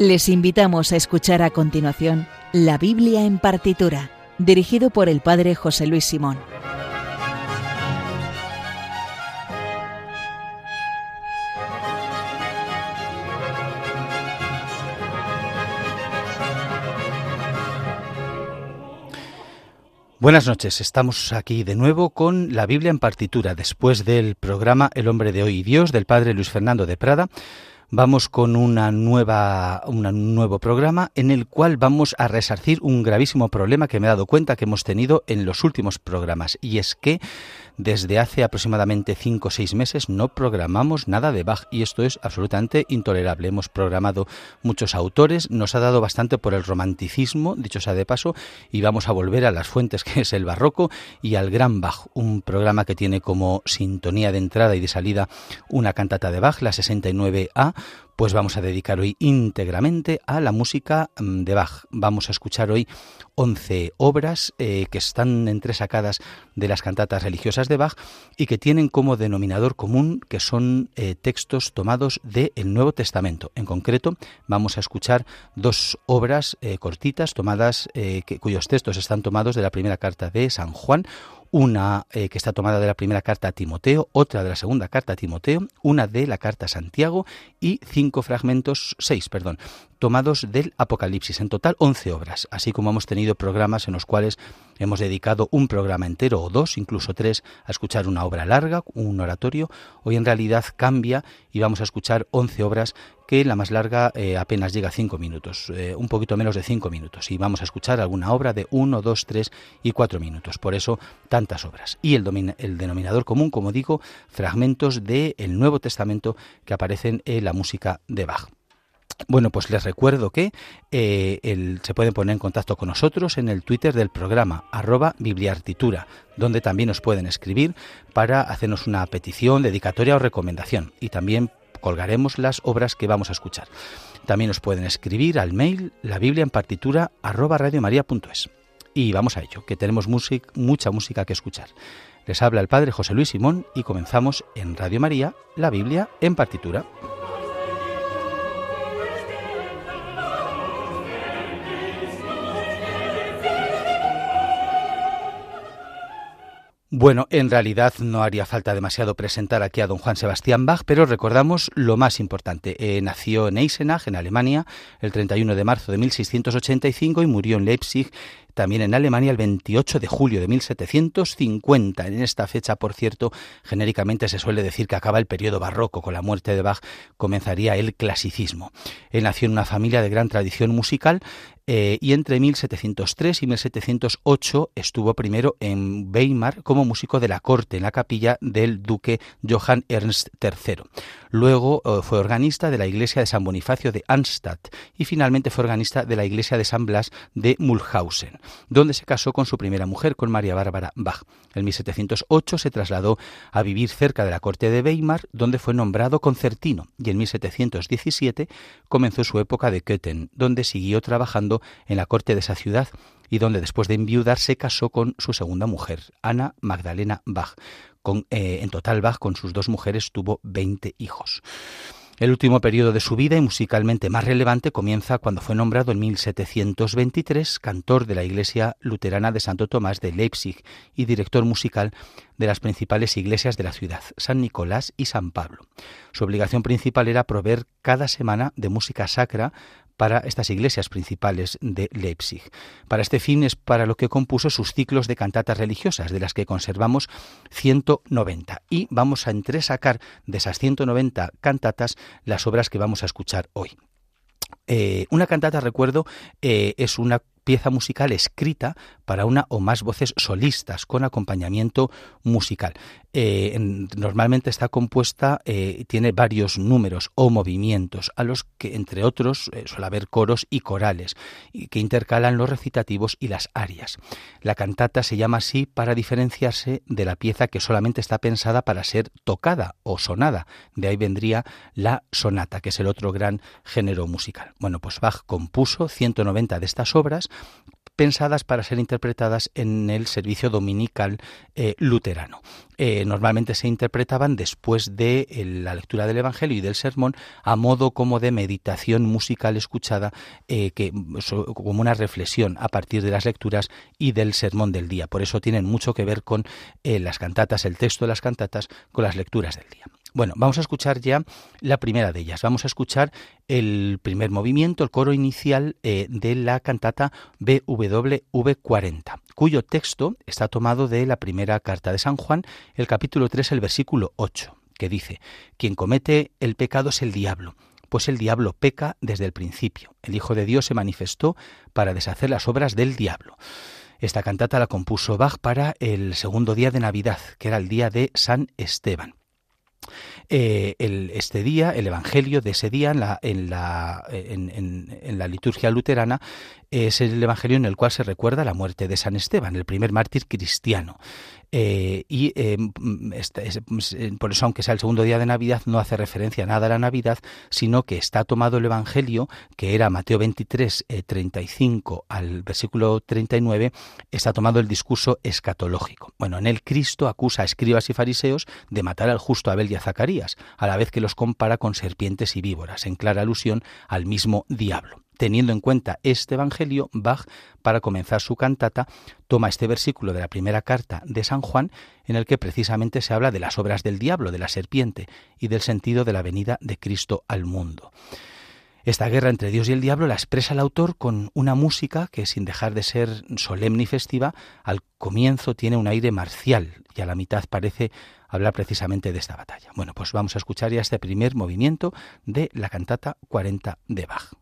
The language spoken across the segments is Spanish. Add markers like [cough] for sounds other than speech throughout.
Les invitamos a escuchar a continuación La Biblia en partitura, dirigido por el Padre José Luis Simón. Buenas noches, estamos aquí de nuevo con la Biblia en partitura, después del programa El hombre de hoy y Dios del Padre Luis Fernando de Prada vamos con una nueva, un nuevo programa en el cual vamos a resarcir un gravísimo problema que me he dado cuenta que hemos tenido en los últimos programas y es que desde hace aproximadamente cinco o seis meses no programamos nada de Bach y esto es absolutamente intolerable. Hemos programado muchos autores, nos ha dado bastante por el romanticismo, dicho sea de paso, y vamos a volver a las fuentes [laughs] que es el barroco y al gran Bach, un programa que tiene como sintonía de entrada y de salida una cantata de Bach, la 69A, pues vamos a dedicar hoy íntegramente a la música mm, de Bach. Vamos a escuchar hoy 11 obras eh, que están entresacadas de las cantatas religiosas de Bach y que tienen como denominador común que son eh, textos tomados del Nuevo Testamento. En concreto, vamos a escuchar dos obras eh, cortitas tomadas cuyos textos están tomados de la primera carta de San Juan, una que está tomada de la primera carta a Timoteo, otra de la segunda carta a Timoteo, una de la carta a Santiago y cinco fragmentos, seis, perdón, tomados del Apocalipsis. En total, 11 obras, así como hemos tenido programas en los cuales hemos dedicado un programa entero o dos, incluso tres, a escuchar una obra larga, un oratorio. Hoy en realidad cambia y vamos a escuchar 11 obras que la más larga eh, apenas llega a 5 minutos, eh, un poquito menos de 5 minutos. Y vamos a escuchar alguna obra de 1, 2, 3 y 4 minutos. Por eso, tantas obras. Y el, el denominador común, como digo, fragmentos del Nuevo Testamento que aparecen en la música de Bach. Bueno, pues les recuerdo que eh, se pueden poner en contacto con nosotros en el Twitter del programa, arroba bibliartitura, donde también nos pueden escribir para hacernos una petición, dedicatoria o recomendación. Y también colgaremos las obras que vamos a escuchar. También nos pueden escribir al mail la biblia en partitura arroba radiomaria.es. Y vamos a ello, que tenemos mucha música que escuchar. Les habla el Padre José Luis Simón y comenzamos en Radio María, la Biblia en partitura. Bueno, en realidad no haría falta demasiado presentar aquí a don Juan Sebastián Bach, pero recordamos lo más importante. Eh, nació en Eisenach, en Alemania, el 31 de marzo de 1685 y murió en Leipzig también en Alemania el 28 de julio de 1750. En esta fecha, por cierto, genéricamente se suele decir que acaba el periodo barroco. Con la muerte de Bach comenzaría el clasicismo. Él nació en una familia de gran tradición musical eh, y entre 1703 y 1708 estuvo primero en Weimar como músico de la corte en la capilla del duque Johann Ernst III. Luego eh, fue organista de la iglesia de San Bonifacio de Arnstadt y finalmente fue organista de la iglesia de San Blas de Mulhausen, donde se casó con su primera mujer, con María Bárbara Bach. En 1708 se trasladó a vivir cerca de la corte de Weimar, donde fue nombrado concertino, y en 1717 comenzó su época de Köthen, donde siguió trabajando en la corte de esa ciudad y donde después de enviudar se casó con su segunda mujer, Ana Magdalena Bach. Eh, en total, Bach con sus dos mujeres tuvo 20 hijos. El último periodo de su vida y musicalmente más relevante comienza cuando fue nombrado en 1723 cantor de la iglesia luterana de Santo Tomás de Leipzig y director musical de las principales iglesias de la ciudad, San Nicolás y San Pablo. Su obligación principal era proveer cada semana de música sacra para estas iglesias principales de Leipzig. Para este fin es para lo que compuso sus ciclos de cantatas religiosas, de las que conservamos 190. Y vamos a entresacar de esas 190 cantatas las obras que vamos a escuchar hoy. Eh, una cantata, recuerdo, eh, es una pieza musical escrita para una o más voces solistas con acompañamiento musical. Eh, normalmente está compuesta, eh, tiene varios números o movimientos, a los que, entre otros, eh, suele haber coros y corales, que intercalan los recitativos y las arias. La cantata se llama así para diferenciarse de la pieza que solamente está pensada para ser tocada o sonada. De ahí vendría la sonata, que es el otro gran género musical. Bueno, pues Bach compuso 190 de estas obras pensadas para ser interpretadas en el servicio dominical eh, luterano. Eh, normalmente se interpretaban después de la lectura del Evangelio y del sermón a modo como de meditación musical escuchada, que, como una reflexión a partir de las lecturas y del sermón del día. Por eso tienen mucho que ver con las cantatas, el texto de las cantatas, con las lecturas del día. Bueno, vamos a escuchar ya la primera de ellas. Vamos a escuchar el primer movimiento, el coro inicial eh, de la cantata BWV 40, cuyo texto está tomado de la primera carta de San Juan, el capítulo 3, el versículo 8, que dice, Quien comete el pecado es el diablo, pues el diablo peca desde el principio. El Hijo de Dios se manifestó para deshacer las obras del diablo. Esta cantata la compuso Bach para el segundo día de Navidad, que era el día de San Esteban. Eh, el, este día, el Evangelio de ese día en la, en la, en la liturgia luterana es el Evangelio en el cual se recuerda la muerte de San Esteban, el primer mártir cristiano. Eh, y eh, este, eh, por eso, aunque sea el segundo día de Navidad, no hace referencia a nada a la Navidad, sino que está tomado el Evangelio, que era Mateo 23, 35 al versículo 39, está tomado el discurso escatológico. Bueno, en él Cristo acusa a escribas y fariseos de matar al justo Abel y a Zacarías, a la vez que los compara con serpientes y víboras, en clara alusión al mismo diablo. Teniendo en cuenta este Evangelio, Bach, para comenzar su cantata, toma este versículo de la primera carta de San Juan, en el que precisamente se habla de las obras del diablo, de la serpiente, y del sentido de la venida de Cristo al mundo. Esta guerra entre Dios y el diablo la expresa el autor con una música que, sin dejar de ser solemne y festiva, al comienzo tiene un aire marcial y a la mitad parece hablar precisamente de esta batalla. Bueno, pues vamos a escuchar ya este primer movimiento de la cantata 40 de Bach.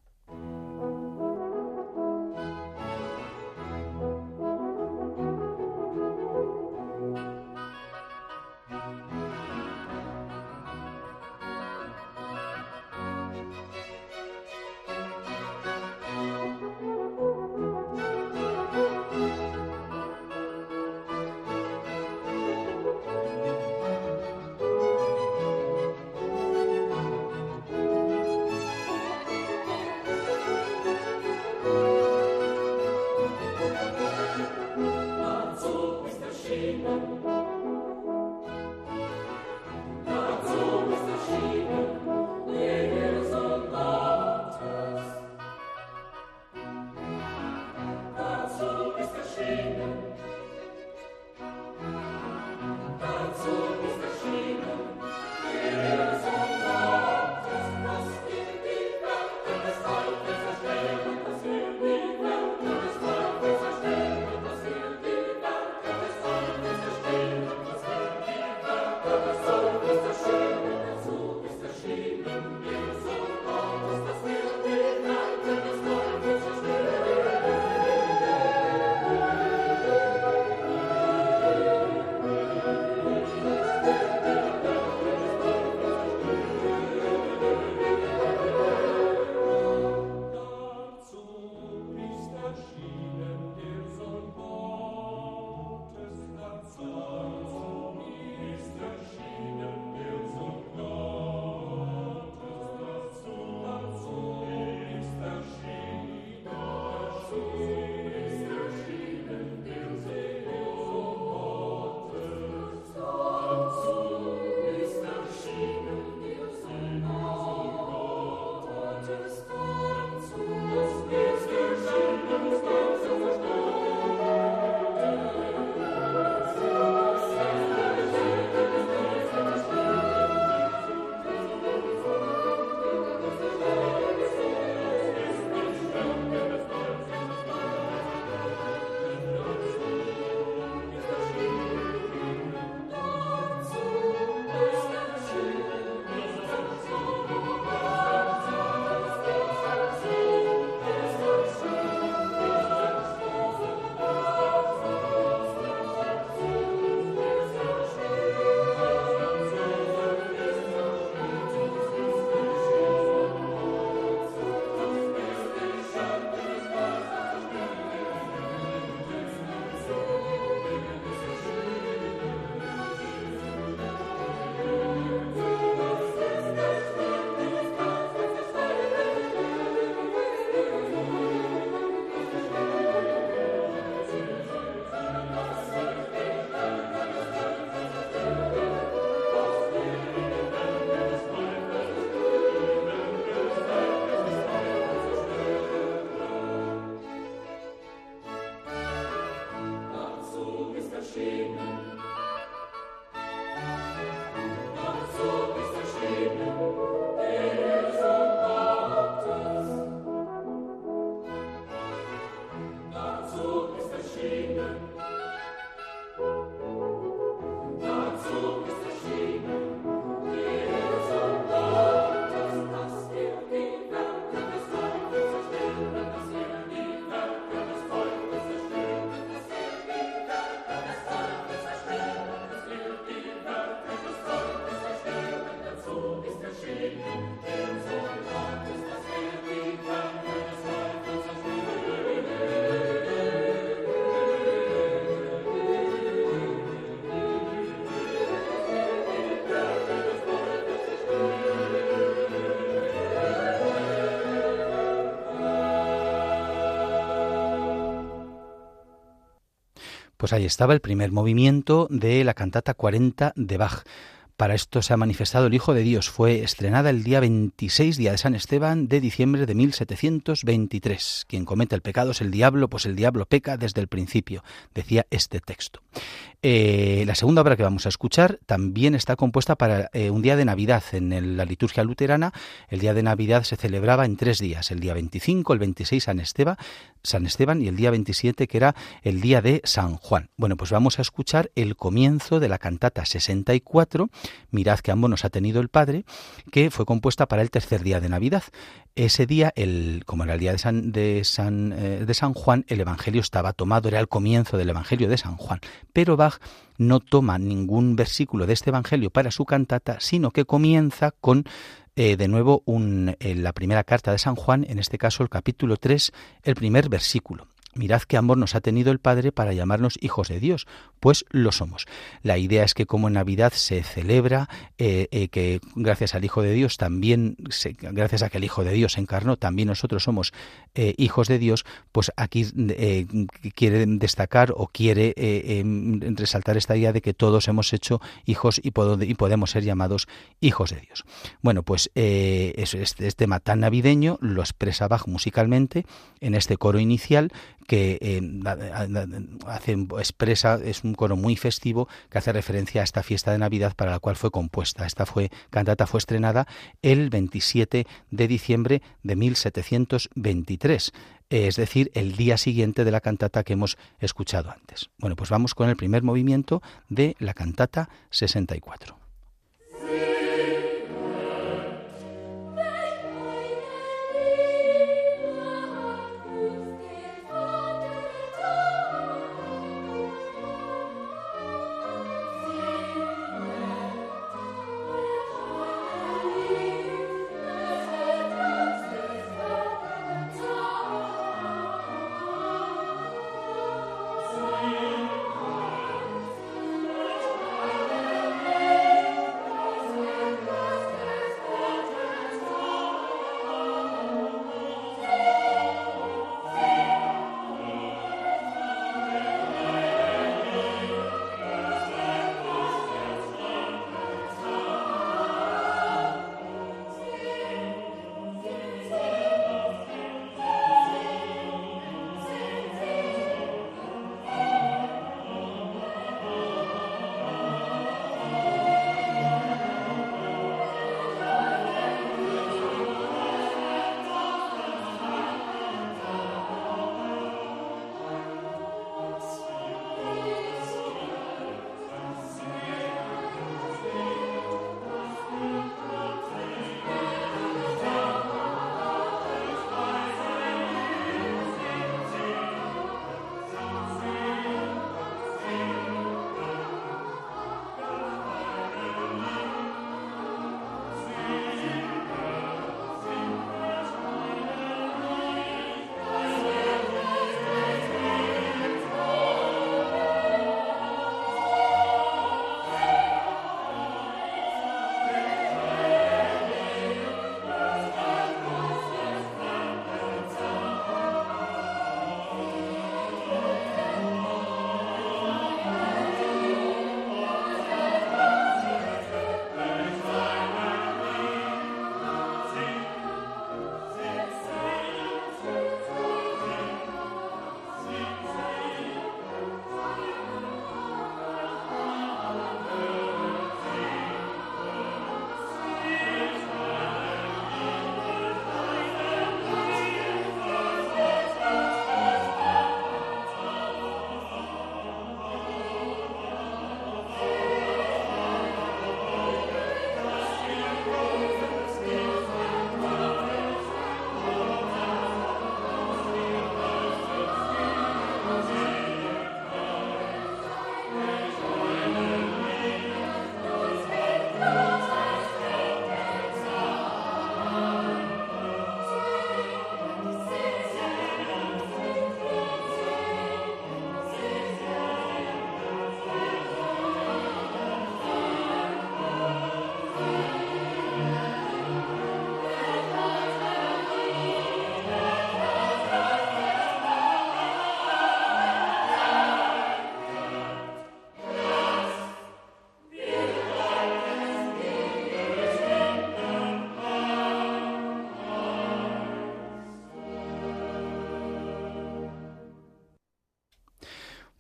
Pues ahí estaba el primer movimiento de la cantata 40 de Bach. Para esto se ha manifestado el Hijo de Dios. Fue estrenada el día 26, día de San Esteban, de diciembre de 1723. Quien comete el pecado es el diablo, pues el diablo peca desde el principio, decía este texto. Eh, la segunda obra que vamos a escuchar también está compuesta para eh, un día de Navidad. En la liturgia luterana, el día de Navidad se celebraba en tres días: el día 25, el 26 San Esteban, San Esteban y el día 27 que era el día de San Juan. Bueno, pues vamos a escuchar el comienzo de la cantata 64 Mirad que ambos nos ha tenido el Padre, que fue compuesta para el tercer día de Navidad. Ese día, el, como era el día de San, de, San, eh, de San Juan, el Evangelio estaba tomado, era el comienzo del Evangelio de San Juan. Pero No toma ningún versículo de este Evangelio para su cantata, sino que comienza con eh, de nuevo un, la primera carta de San Juan, en este caso el capítulo 3, el primer versículo. Mirad qué amor nos ha tenido el Padre para llamarnos hijos de Dios, pues lo somos. La idea es que como en Navidad se celebra eh, eh, que gracias al Hijo de Dios también, gracias a que el Hijo de Dios encarnó, también nosotros somos eh, hijos de Dios, pues aquí quiere destacar o quiere em, resaltar esta idea de que todos hemos hecho hijos y, podemos ser llamados hijos de Dios. Bueno, pues este, este tema tan navideño lo expresa Bach musicalmente en este coro inicial que eh, hace, expresa, es un coro muy festivo que hace referencia a esta fiesta de Navidad para la cual fue compuesta. Esta fue, cantata fue estrenada el 27 de diciembre de 1723 es decir, el día siguiente de la cantata que hemos escuchado antes. Bueno, pues vamos con el primer movimiento de la cantata 64.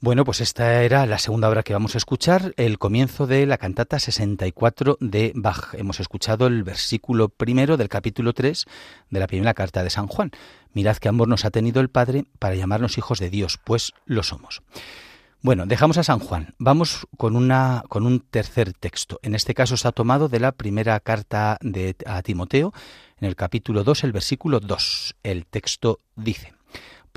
Bueno, pues esta era la segunda obra que vamos a escuchar, el comienzo de la cantata 64 de Bach. Hemos escuchado el versículo primero del capítulo 3 de la primera carta de San Juan. Mirad que ambos nos ha tenido el Padre para llamarnos hijos de Dios, pues lo somos. Bueno, dejamos a San Juan. Vamos con, una, con un tercer texto. En este caso está tomado de la primera carta de, a Timoteo, en el capítulo 2, el versículo 2. El texto dice,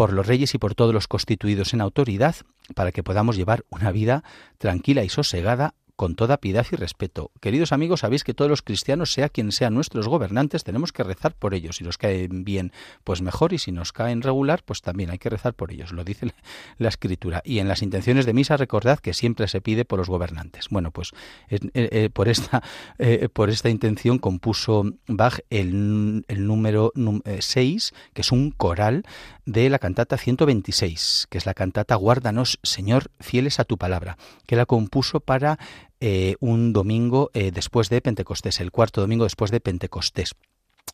por los reyes y por todos los constituidos en autoridad, para que podamos llevar una vida tranquila y sosegada con toda piedad y respeto. Queridos amigos, sabéis que todos los cristianos, sea quien sean nuestros gobernantes, tenemos que rezar por ellos. Si nos caen bien, pues mejor, y si nos caen regular, pues también hay que rezar por ellos, lo dice la escritura. Y en las intenciones de misa, recordad que siempre se pide por los gobernantes. Bueno, pues eh, eh, por, esta, [laughs] eh, por esta intención compuso Bach el, número 6, que es un coral de la cantata 126, que es la cantata Guárdanos, Señor, fieles a tu palabra, que la compuso para eh, un domingo eh, después de Pentecostés, el cuarto domingo después de Pentecostés.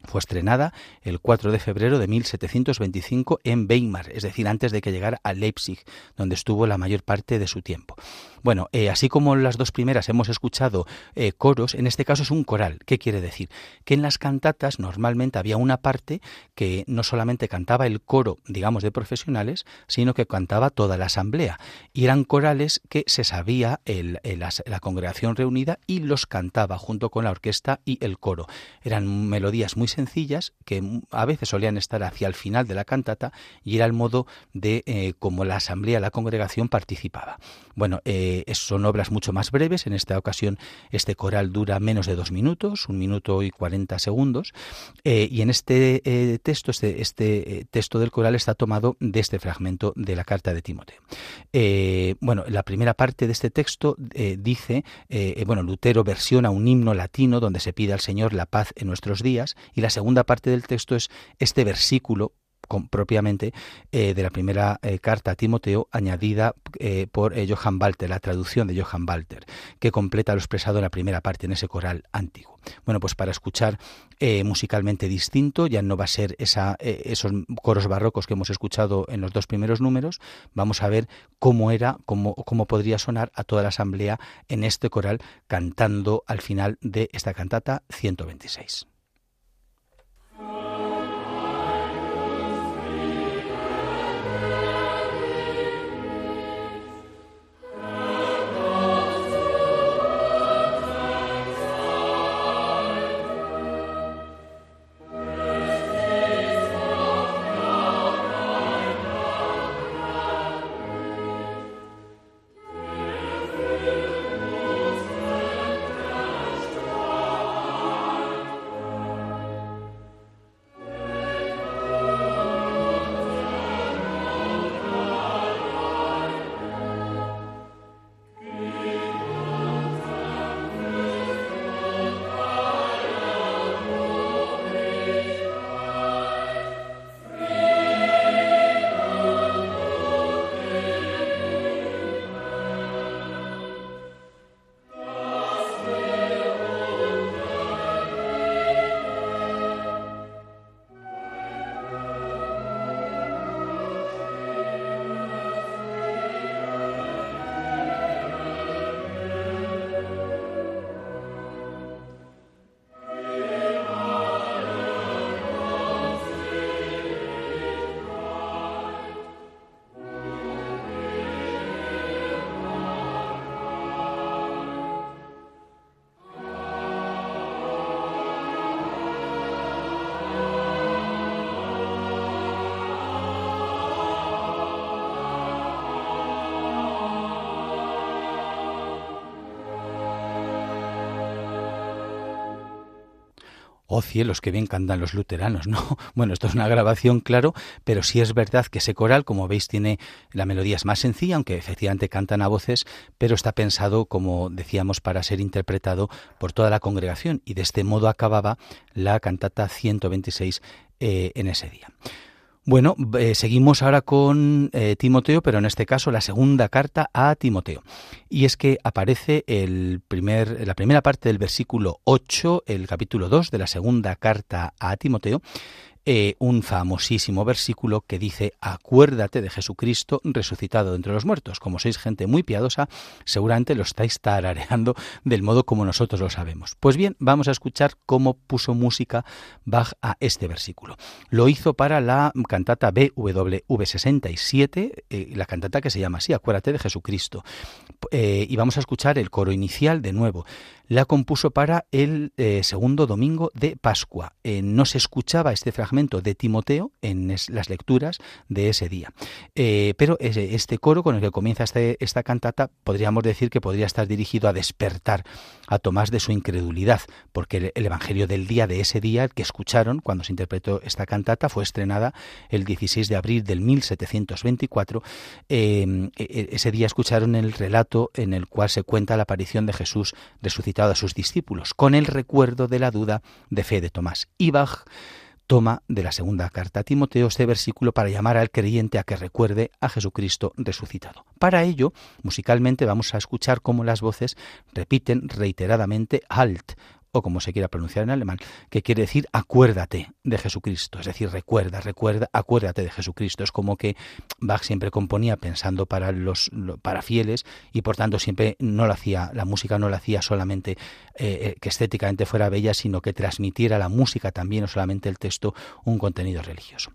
Fue estrenada el 4 de febrero de 1725 en Weimar, es decir, antes de que llegara a Leipzig, donde estuvo la mayor parte de su tiempo. Bueno, eh, así como las dos primeras hemos escuchado eh, coros, en este caso es un coral. ¿Qué quiere decir? Que en las cantatas normalmente había una parte que no solamente cantaba el coro, digamos, de profesionales, sino que cantaba toda la asamblea. Y eran corales que se sabía el, la congregación reunida y los cantaba junto con la orquesta y el coro. Eran melodías sencillas que a veces solían estar hacia el final de la cantata y era el modo de eh, cómo la asamblea, la congregación participaba. Bueno, eh, son obras mucho más breves. En esta ocasión este coral dura menos de dos minutos, un minuto y cuarenta segundos. Eh, y en este eh, texto, este, este texto del coral está tomado de este fragmento de la carta de Timoteo. bueno, la primera parte de este texto dice, bueno, Lutero versiona un himno latino donde se pide al Señor la paz en nuestros días. Y la segunda parte del texto es este versículo propiamente eh, de la primera eh, carta a Timoteo añadida eh, por Johann Walter, la traducción de Johann Walter, que completa lo expresado en la primera parte, en ese coral antiguo. Bueno, pues para escuchar musicalmente distinto, ya no va a ser esa, esos coros barrocos que hemos escuchado en los dos primeros números, vamos a ver cómo era, cómo, cómo podría sonar a toda la asamblea en este coral cantando al final de esta cantata 126. Oh cielos, que bien cantan los luteranos, ¿no? [laughs] Bueno, esto es una grabación, claro, pero sí es verdad que ese coral, como veis, tiene la melodía es más sencilla, aunque efectivamente cantan a voces, pero está pensado, como decíamos, para ser interpretado por toda la congregación, y de este modo acababa la cantata 126 eh, en ese día. Bueno, eh, seguimos ahora con eh, Timoteo, pero en este caso la segunda carta a Timoteo. Y es que aparece el primer, la primera parte del versículo 8, el capítulo 2 de la segunda carta a Timoteo, eh, un famosísimo versículo que dice, acuérdate de Jesucristo resucitado entre los muertos. Como sois gente muy piadosa, seguramente lo estáis tarareando del modo como nosotros lo sabemos. Pues bien, vamos a escuchar cómo puso música Bach a este versículo. Lo hizo para la cantata BWV 67, eh, la cantata que se llama así, Acuérdate de Jesucristo. Eh, y vamos a escuchar el coro inicial de nuevo la compuso para el eh, segundo domingo de Pascua. Eh, no se escuchaba este fragmento de Timoteo en las lecturas de ese día. Eh, pero este coro con el que comienza este, esta cantata podríamos decir que podría estar dirigido a despertar a Tomás de su incredulidad, porque el, Evangelio del día de ese día que escucharon cuando se interpretó esta cantata fue estrenada el 16 de abril del 1724. E, e, ese día escucharon el relato en el cual se cuenta la aparición de Jesús resucitado a sus discípulos, con el recuerdo de la duda de fe de Tomás. Y Bach toma de la segunda carta a Timoteo este versículo para llamar al creyente a que recuerde a Jesucristo resucitado. Para ello, musicalmente vamos a escuchar cómo las voces repiten reiteradamente Halt, o como se quiera pronunciar en alemán, que quiere decir acuérdate de Jesucristo, es decir, recuerda, recuerda, acuérdate de Jesucristo. Es como que Bach siempre componía pensando para los para fieles y por tanto siempre no lo hacía, la música no la hacía solamente eh, eh, que estéticamente fuera bella, sino que transmitiera la música también, o solamente el texto, un contenido religioso.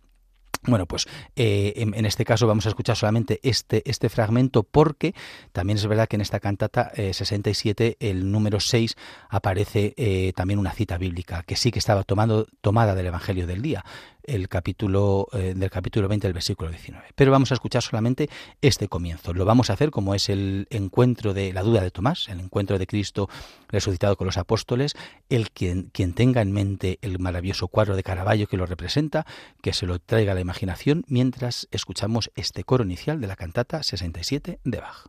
Bueno, pues eh, en, este caso vamos a escuchar solamente este, este fragmento porque también es verdad que en esta cantata 67, eh, el número 6, aparece eh, también una cita bíblica que sí que estaba tomando, tomada del Evangelio del día el capítulo eh, del capítulo 20 del versículo 19. Pero vamos a escuchar solamente este comienzo. Lo vamos a hacer como es el encuentro de la duda de Tomás, el encuentro de Cristo resucitado con los apóstoles, el quien, quien tenga en mente el maravilloso cuadro de Caravaggio que lo representa, que se lo traiga a la imaginación mientras escuchamos este coro inicial de la cantata 67 de Bach.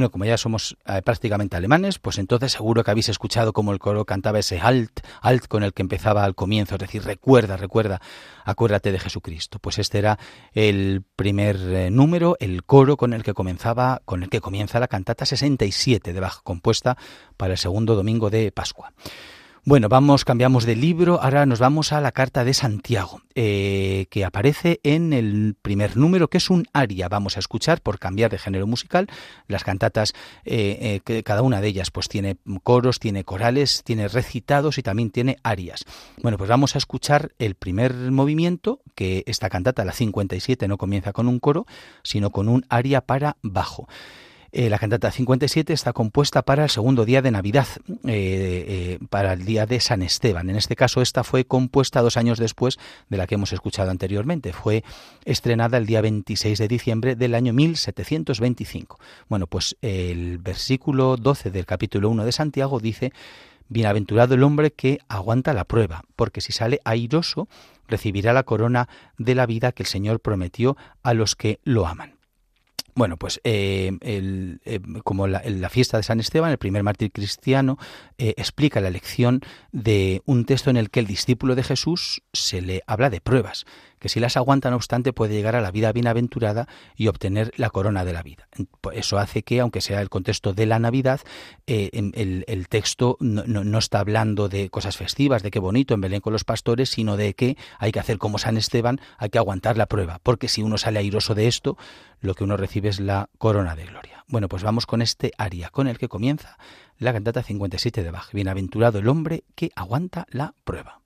Bueno, como ya somos eh, prácticamente alemanes, pues entonces seguro que habéis escuchado cómo el coro cantaba ese alt, alt con el que empezaba al comienzo, es decir, recuerda, recuerda, acuérdate de Jesucristo. Pues este era el primer eh, número, el coro con el que comenzaba, con el que comienza la cantata 67 de Bach, compuesta para el segundo domingo de Pascua. Bueno, vamos, cambiamos de libro, ahora nos vamos a la carta de Santiago, eh, que aparece en el primer número, que es un aria. Vamos a escuchar, por cambiar de género musical, las cantatas, eh, eh, cada una de ellas pues tiene coros, tiene corales, tiene recitados y también tiene arias. Bueno, pues vamos a escuchar el primer movimiento, que esta cantata, la 57, no comienza con un coro, sino con un aria para bajo. Eh, la cantata 57 está compuesta para el segundo día de Navidad, eh, eh, para el día de San Esteban. En este caso, esta fue compuesta dos años después de la que hemos escuchado anteriormente. Fue estrenada el día 26 de diciembre del año 1725. Bueno, pues el versículo 12 del capítulo 1 de Santiago dice, Bienaventurado el hombre que aguanta la prueba, porque si sale airoso, recibirá la corona de la vida que el Señor prometió a los que lo aman. Bueno, pues eh, eh, como la, la, fiesta de San Esteban, el primer mártir cristiano eh, explica la lección de un texto en el que el discípulo de Jesús se le habla de pruebas que si las aguanta no obstante puede llegar a la vida bienaventurada y obtener la corona de la vida. Pues eso hace que, aunque sea el contexto de la Navidad, eh, el, texto no, está hablando de cosas festivas, de qué bonito en Belén con los pastores, sino de que hay que hacer como San Esteban, hay que aguantar la prueba, porque si uno sale airoso de esto, lo que uno recibe es la corona de gloria. Bueno, pues vamos con este aria, con el que comienza la cantata 57 de Bach. Bienaventurado el hombre que aguanta la prueba.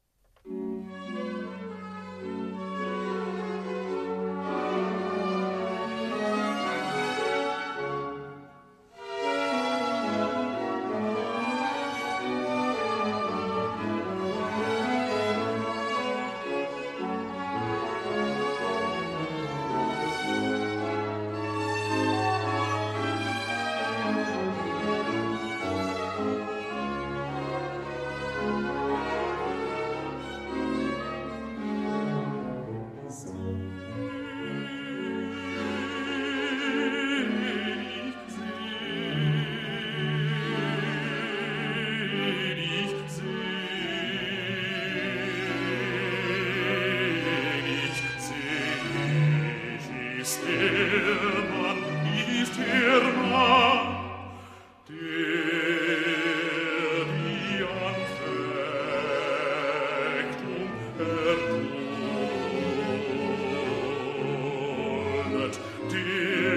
here.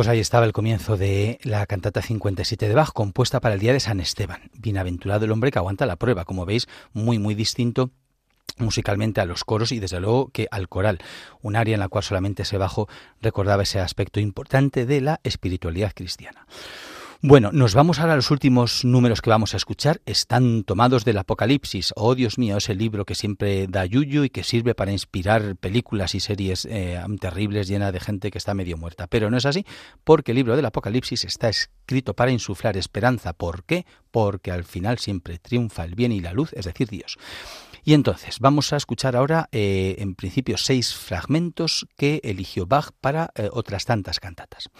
Pues ahí estaba el comienzo de la cantata 57 de Bach, compuesta para el día de San Esteban. Bienaventurado el hombre que aguanta la prueba, como veis, muy muy distinto musicalmente a los coros y desde luego que al coral, un área en la cual solamente ese bajo recordaba ese aspecto importante de la espiritualidad cristiana. Bueno, nos vamos ahora a los últimos números que vamos a escuchar. Están tomados del Apocalipsis. Oh, Dios mío, ese libro que siempre da yuyu y que sirve para inspirar películas y series eh, terribles llenas de gente que está medio muerta. Pero no es así, porque el libro del Apocalipsis está escrito para insuflar esperanza. ¿Por qué? Porque al final siempre triunfa el bien y la luz, es decir, Dios. Y entonces vamos a escuchar ahora, eh, en principio, seis fragmentos que eligió Bach para eh, otras tantas cantatas.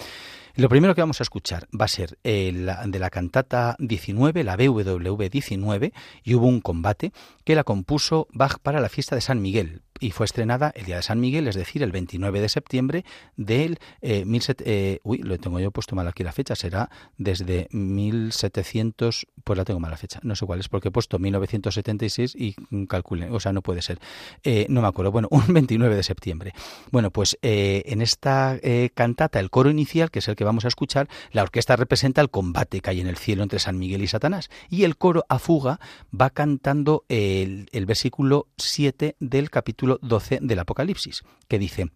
Lo primero que vamos a escuchar va a ser eh, de la cantata 19, la BWV 19, y hubo un combate que la compuso Bach para la fiesta de San Miguel, y fue estrenada el día de San Miguel, es decir, el 29 de septiembre del eh, eh, uy, lo tengo yo puesto mal aquí la fecha, será desde 1700, pues la tengo mal la fecha, no sé cuál es, porque he puesto 1976 y calcule, o sea, no puede ser, eh, no me acuerdo, bueno, [laughs] un 29 de septiembre. Bueno, pues eh, en esta cantata, el coro inicial, que es el que vamos a escuchar, la orquesta representa el combate que hay en el cielo entre San Miguel y Satanás, y el coro a fuga va cantando el, el versículo 7 del capítulo 12 del Apocalipsis, que dice,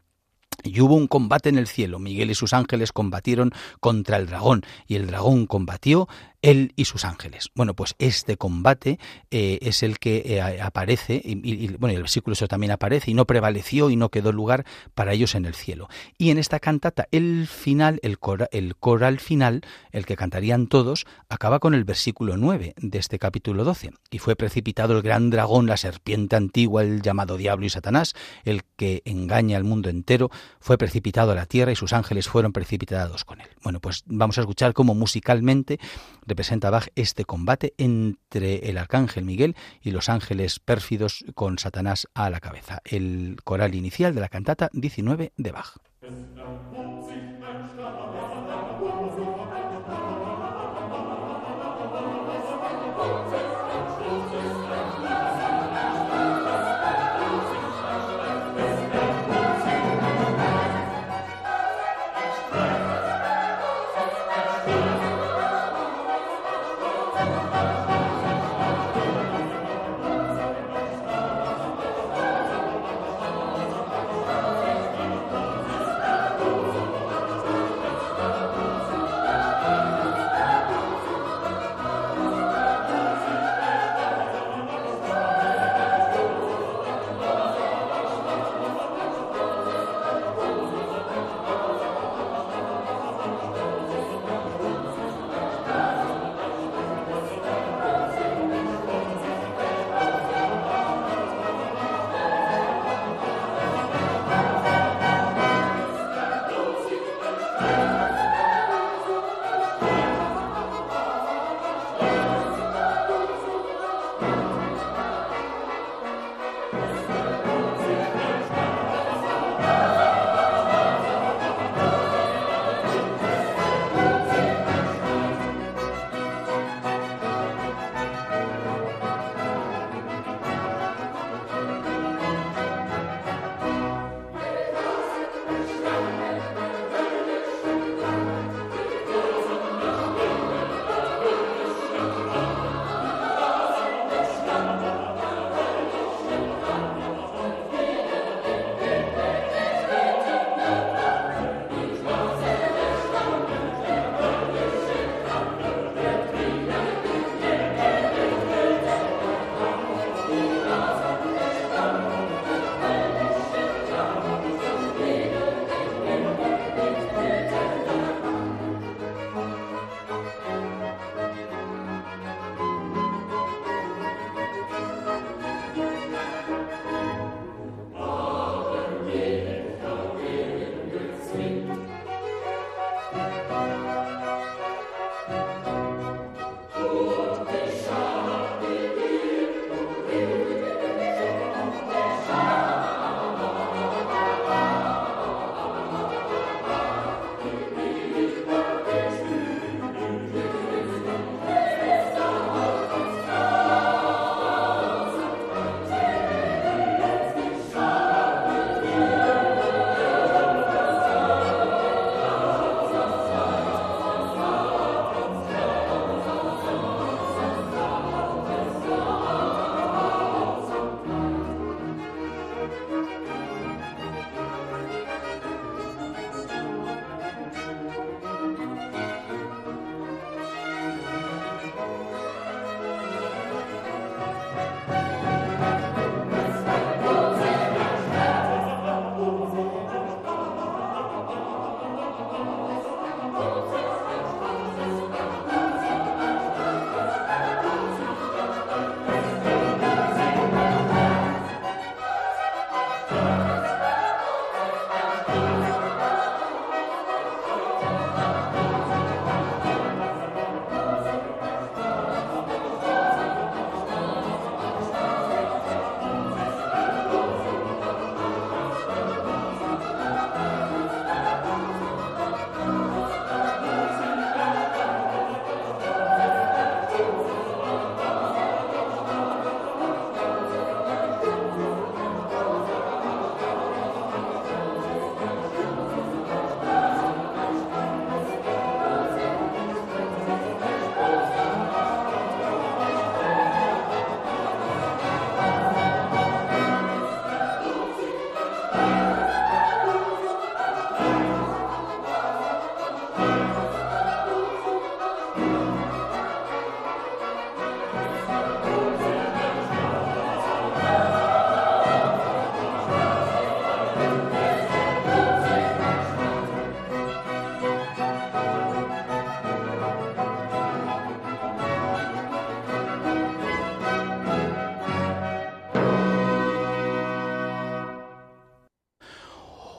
y hubo un combate en el cielo. Miguel y sus ángeles combatieron contra el dragón y el dragón combatió él y sus ángeles. Bueno, pues este combate eh, es el que eh, aparece, y, bueno, el versículo eso también aparece, y no prevaleció y no quedó lugar para ellos en el cielo. Y en esta cantata, el final, el, el coral final, el que cantarían todos, acaba con el versículo 9 de este capítulo 12. Y fue precipitado el gran dragón, la serpiente antigua, el llamado diablo y Satanás, el que engaña al mundo entero, fue precipitado a la tierra y sus ángeles fueron precipitados con él. Bueno, pues vamos a escuchar cómo musicalmente representa Bach este combate entre el arcángel Miguel y los ángeles pérfidos con Satanás a la cabeza. El coral inicial de la cantata 19 de Bach.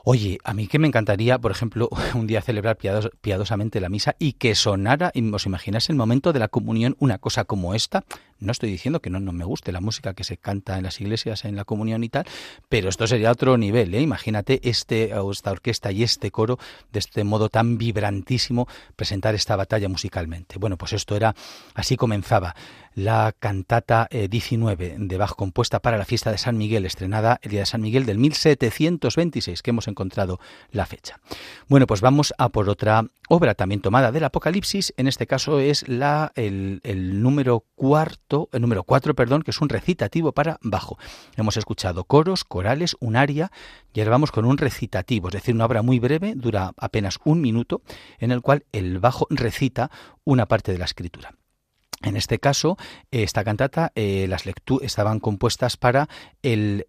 Oye, a mí que me encantaría, por ejemplo, [laughs] un día celebrar piadosamente la misa y que sonara, y os imagináis el momento de la comunión, una cosa como esta. No estoy diciendo que no, no me guste la música que se canta en las iglesias en la comunión y tal, pero esto sería otro nivel. ¿eh? Imagínate este, esta orquesta y este coro de este modo tan vibrantísimo presentar esta batalla musicalmente. Bueno, pues esto era, así comenzaba la cantata 19 eh, de Bach compuesta para la fiesta de San Miguel, estrenada el día de San Miguel del 1726, que hemos encontrado la fecha. Bueno, pues vamos a por otra obra también tomada del Apocalipsis, en este caso es la, el, número cuarto, el número cuatro, perdón, que es un recitativo para bajo. Hemos escuchado coros, corales, un aria, y ahora vamos con un recitativo, es decir, una obra muy breve, dura apenas un minuto, en el cual el bajo recita una parte de la escritura. En este caso, esta cantata, eh, las estaban compuestas para el,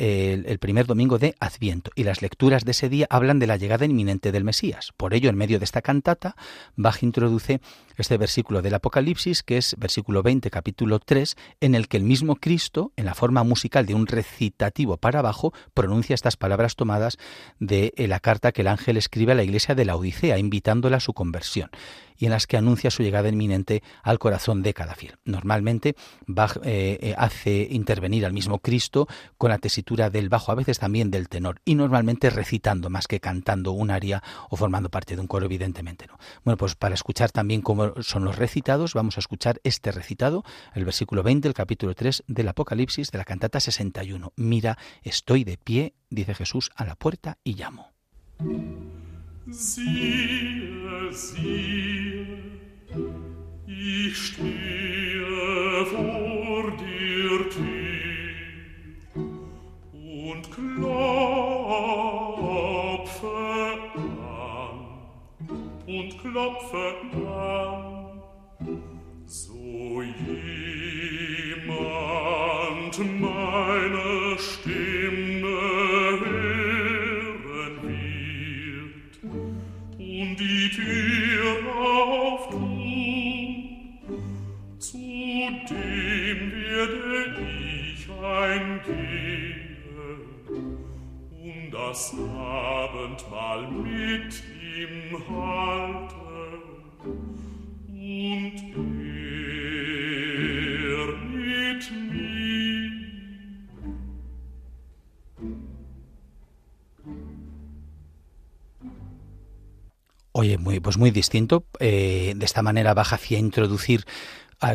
primer domingo de Adviento y las lecturas de ese día hablan de la llegada inminente del Mesías. Por ello, en medio de esta cantata, Bach introduce este versículo del Apocalipsis, que es versículo 20, capítulo 3, en el que el mismo Cristo, en la forma musical de un recitativo para abajo, pronuncia estas palabras tomadas de eh, la carta que el ángel escribe a la iglesia de la Odisea, invitándola a su conversión y en las que anuncia su llegada inminente al corazón de cada fiel. Normalmente Bach eh, eh, hace intervenir al mismo Cristo con la tesitura del bajo, a veces también del tenor, y normalmente recitando más que cantando un aria o formando parte de un coro, evidentemente no. Bueno, pues para escuchar también cómo son los recitados, vamos a escuchar este recitado, el versículo 20, el capítulo 3 del Apocalipsis de la cantata 61. Mira, estoy de pie, dice Jesús, a la puerta y llamo. Ich stehe vor dir und klopfe an und klopfe an, so jemand meine Stimme mit ihm und Oye, muy, pues muy distinto. Eh, de esta manera baja hacia introducir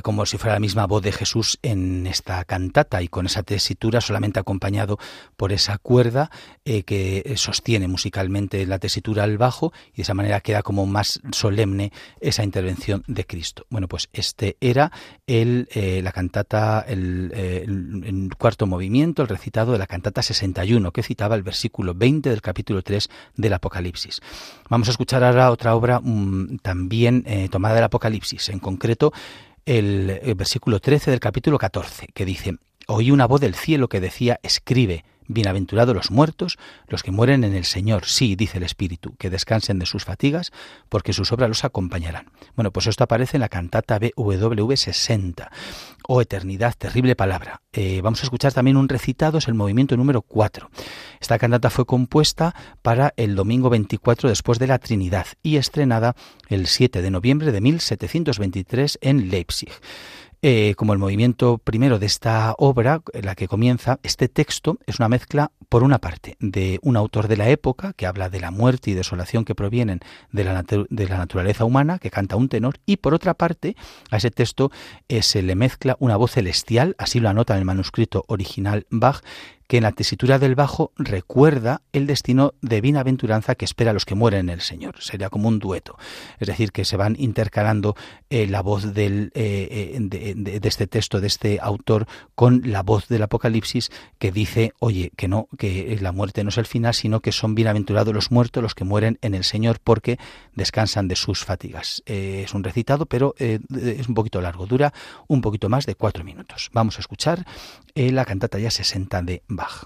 como si fuera la misma voz de Jesús en esta cantata y con esa tesitura solamente acompañado por esa cuerda eh, que sostiene musicalmente la tesitura al bajo y de esa manera queda como más solemne esa intervención de Cristo. Bueno, pues este era el, eh, la cantata, el, el, cuarto movimiento, el recitado de la cantata 61 que citaba el versículo 20 del capítulo 3 del Apocalipsis. Vamos a escuchar ahora otra obra mm, también eh, tomada del Apocalipsis, en concreto el, versículo 13 del capítulo 14, que dice, oí una voz del cielo que decía, escribe, Bienaventurados los muertos, los que mueren en el Señor. Sí, dice el Espíritu, que descansen de sus fatigas, porque sus obras los acompañarán. Bueno, pues esto aparece en la cantata BWV 60. Oh eternidad, terrible palabra. Eh, vamos a escuchar también un recitado, es el movimiento número 4. Esta cantata fue compuesta para el domingo 24 después de la Trinidad y estrenada el 7 de noviembre de 1723 en Leipzig. Eh, como el movimiento primero de esta obra, la que comienza, este texto es una mezcla, por una parte, de un autor de la época que habla de la muerte y desolación que provienen de la, de la naturaleza humana, que canta un tenor, y por otra parte, a ese texto eh, se le mezcla una voz celestial, así lo anota en el manuscrito original Bach, que en la tesitura del bajo recuerda el destino de bienaventuranza que espera a los que mueren en el Señor. Sería como un dueto. Es decir, que se van intercalando eh, la voz eh, eh, de, este texto, de este autor, con la voz del Apocalipsis que dice, oye, que no, que la muerte no es el final, sino que son bienaventurados los muertos, los que mueren en el Señor, porque descansan de sus fatigas. es un recitado, pero es un poquito largo, dura un poquito más de cuatro minutos. Vamos a escuchar la cantata ya 60 de Bach.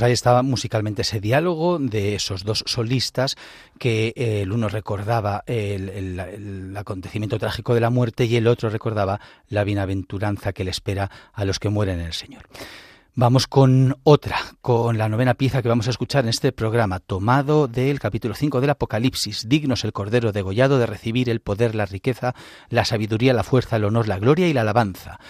Pues ahí estaba musicalmente ese diálogo de esos dos solistas que eh, el uno recordaba el, acontecimiento trágico de la muerte y el otro recordaba la bienaventuranza que le espera a los que mueren en el Señor. Vamos con otra, con la novena pieza que vamos a escuchar en este programa, tomado del capítulo 5 del Apocalipsis. Dignos el Cordero degollado de recibir el poder, la riqueza, la sabiduría, la fuerza, el honor, la gloria y la alabanza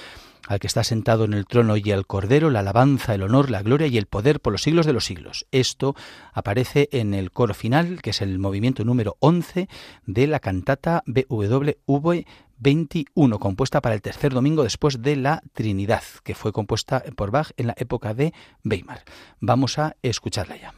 al que está sentado en el trono y al Cordero, la alabanza, el honor, la gloria y el poder por los siglos de los siglos. Esto aparece en el coro final, que es el movimiento número 11 de la cantata BWV 21, compuesta para el tercer domingo después de la Trinidad, que fue compuesta por Bach en la época de Weimar. Vamos a escucharla ya.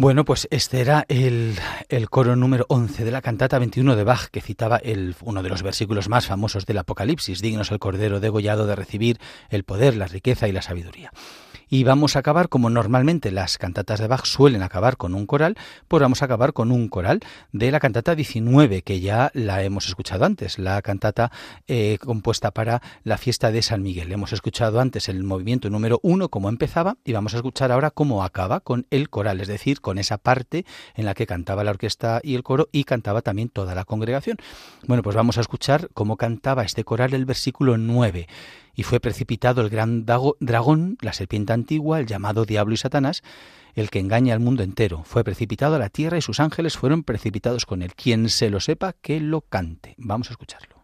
Bueno, pues este era el, coro número 11 de la cantata 21 de Bach, que citaba el, uno de los versículos más famosos del Apocalipsis, dignos el Cordero degollado de recibir el poder, la riqueza y la sabiduría y vamos a acabar como normalmente las cantatas de Bach suelen acabar con un coral, pues vamos a acabar con un coral de la cantata 19 que ya la hemos escuchado antes, la cantata eh, compuesta para la fiesta de San Miguel. Hemos escuchado antes el movimiento número 1 cómo empezaba y vamos a escuchar ahora cómo acaba con el coral, es decir, con esa parte en la que cantaba la orquesta y el coro y cantaba también toda la congregación. Bueno, pues vamos a escuchar cómo cantaba este coral el versículo 9 y fue precipitado el gran dragón, la serpiente antigua, el llamado diablo y Satanás, el que engaña al mundo entero. Fue precipitado a la tierra y sus ángeles fueron precipitados con él. Quien se lo sepa, que lo cante. Vamos a escucharlo.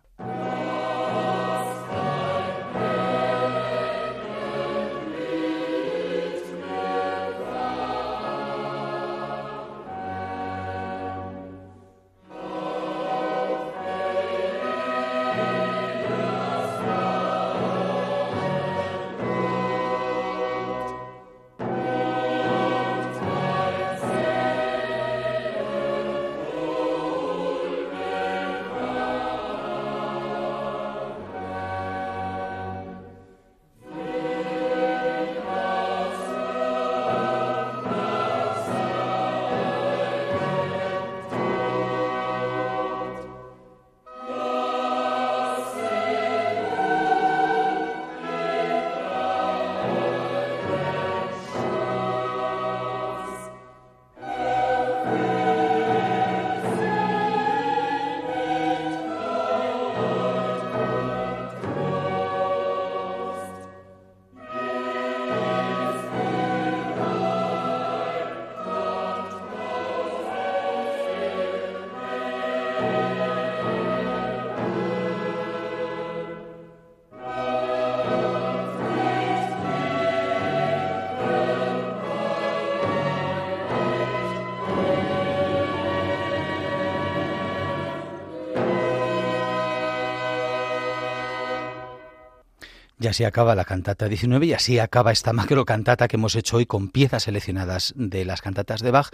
Y así acaba la cantata 19 y así acaba esta macro cantata que hemos hecho hoy con piezas seleccionadas de las cantatas de Bach,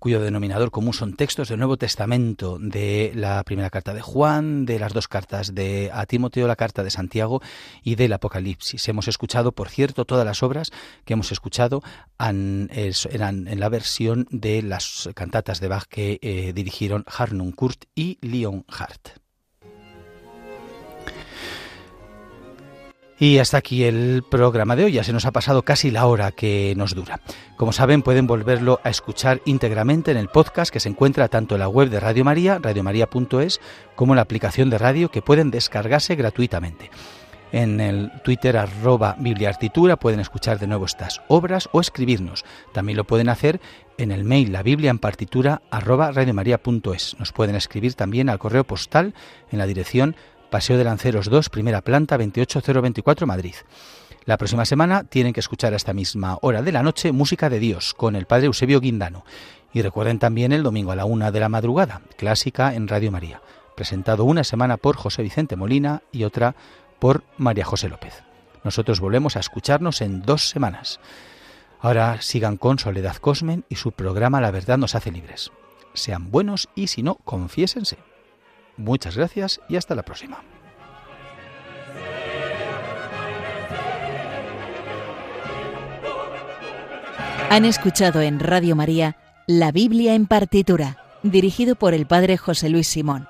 cuyo denominador común son textos del Nuevo Testamento, de la primera carta de Juan, de las dos cartas de a Timoteo, la carta de Santiago y del Apocalipsis. Hemos escuchado, por cierto, todas las obras que hemos escuchado eran en la versión de las cantatas de Bach que eh, dirigieron Harnum Kurt y Leon Hart. Y hasta aquí el programa de hoy. Ya se nos ha pasado casi la hora que nos dura. Como saben, pueden volverlo a escuchar íntegramente en el podcast que se encuentra tanto en la web de Radio María, radiomaria.es, como en la aplicación de radio que pueden descargarse gratuitamente. En el Twitter arroba Bibliartitura pueden escuchar de nuevo estas obras o escribirnos. También lo pueden hacer en el mail la Biblia en partitura arroba radiomaria.es. Nos pueden escribir también al correo postal en la dirección Paseo de Lanceros 2, primera planta, 28024 Madrid. La próxima semana tienen que escuchar a esta misma hora de la noche Música de Dios con el padre Eusebio Guindano. Y recuerden también el domingo a la una de la madrugada, clásica en Radio María, presentado una semana por José Vicente Molina y otra por María José López. Nosotros volvemos a escucharnos en dos semanas. Ahora sigan con Soledad Cosmen y su programa La verdad nos hace libres. Sean buenos y si no, confiésense. Muchas gracias y hasta la próxima. Han escuchado en Radio María La Biblia en partitura, dirigido por el Padre José Luis Simón.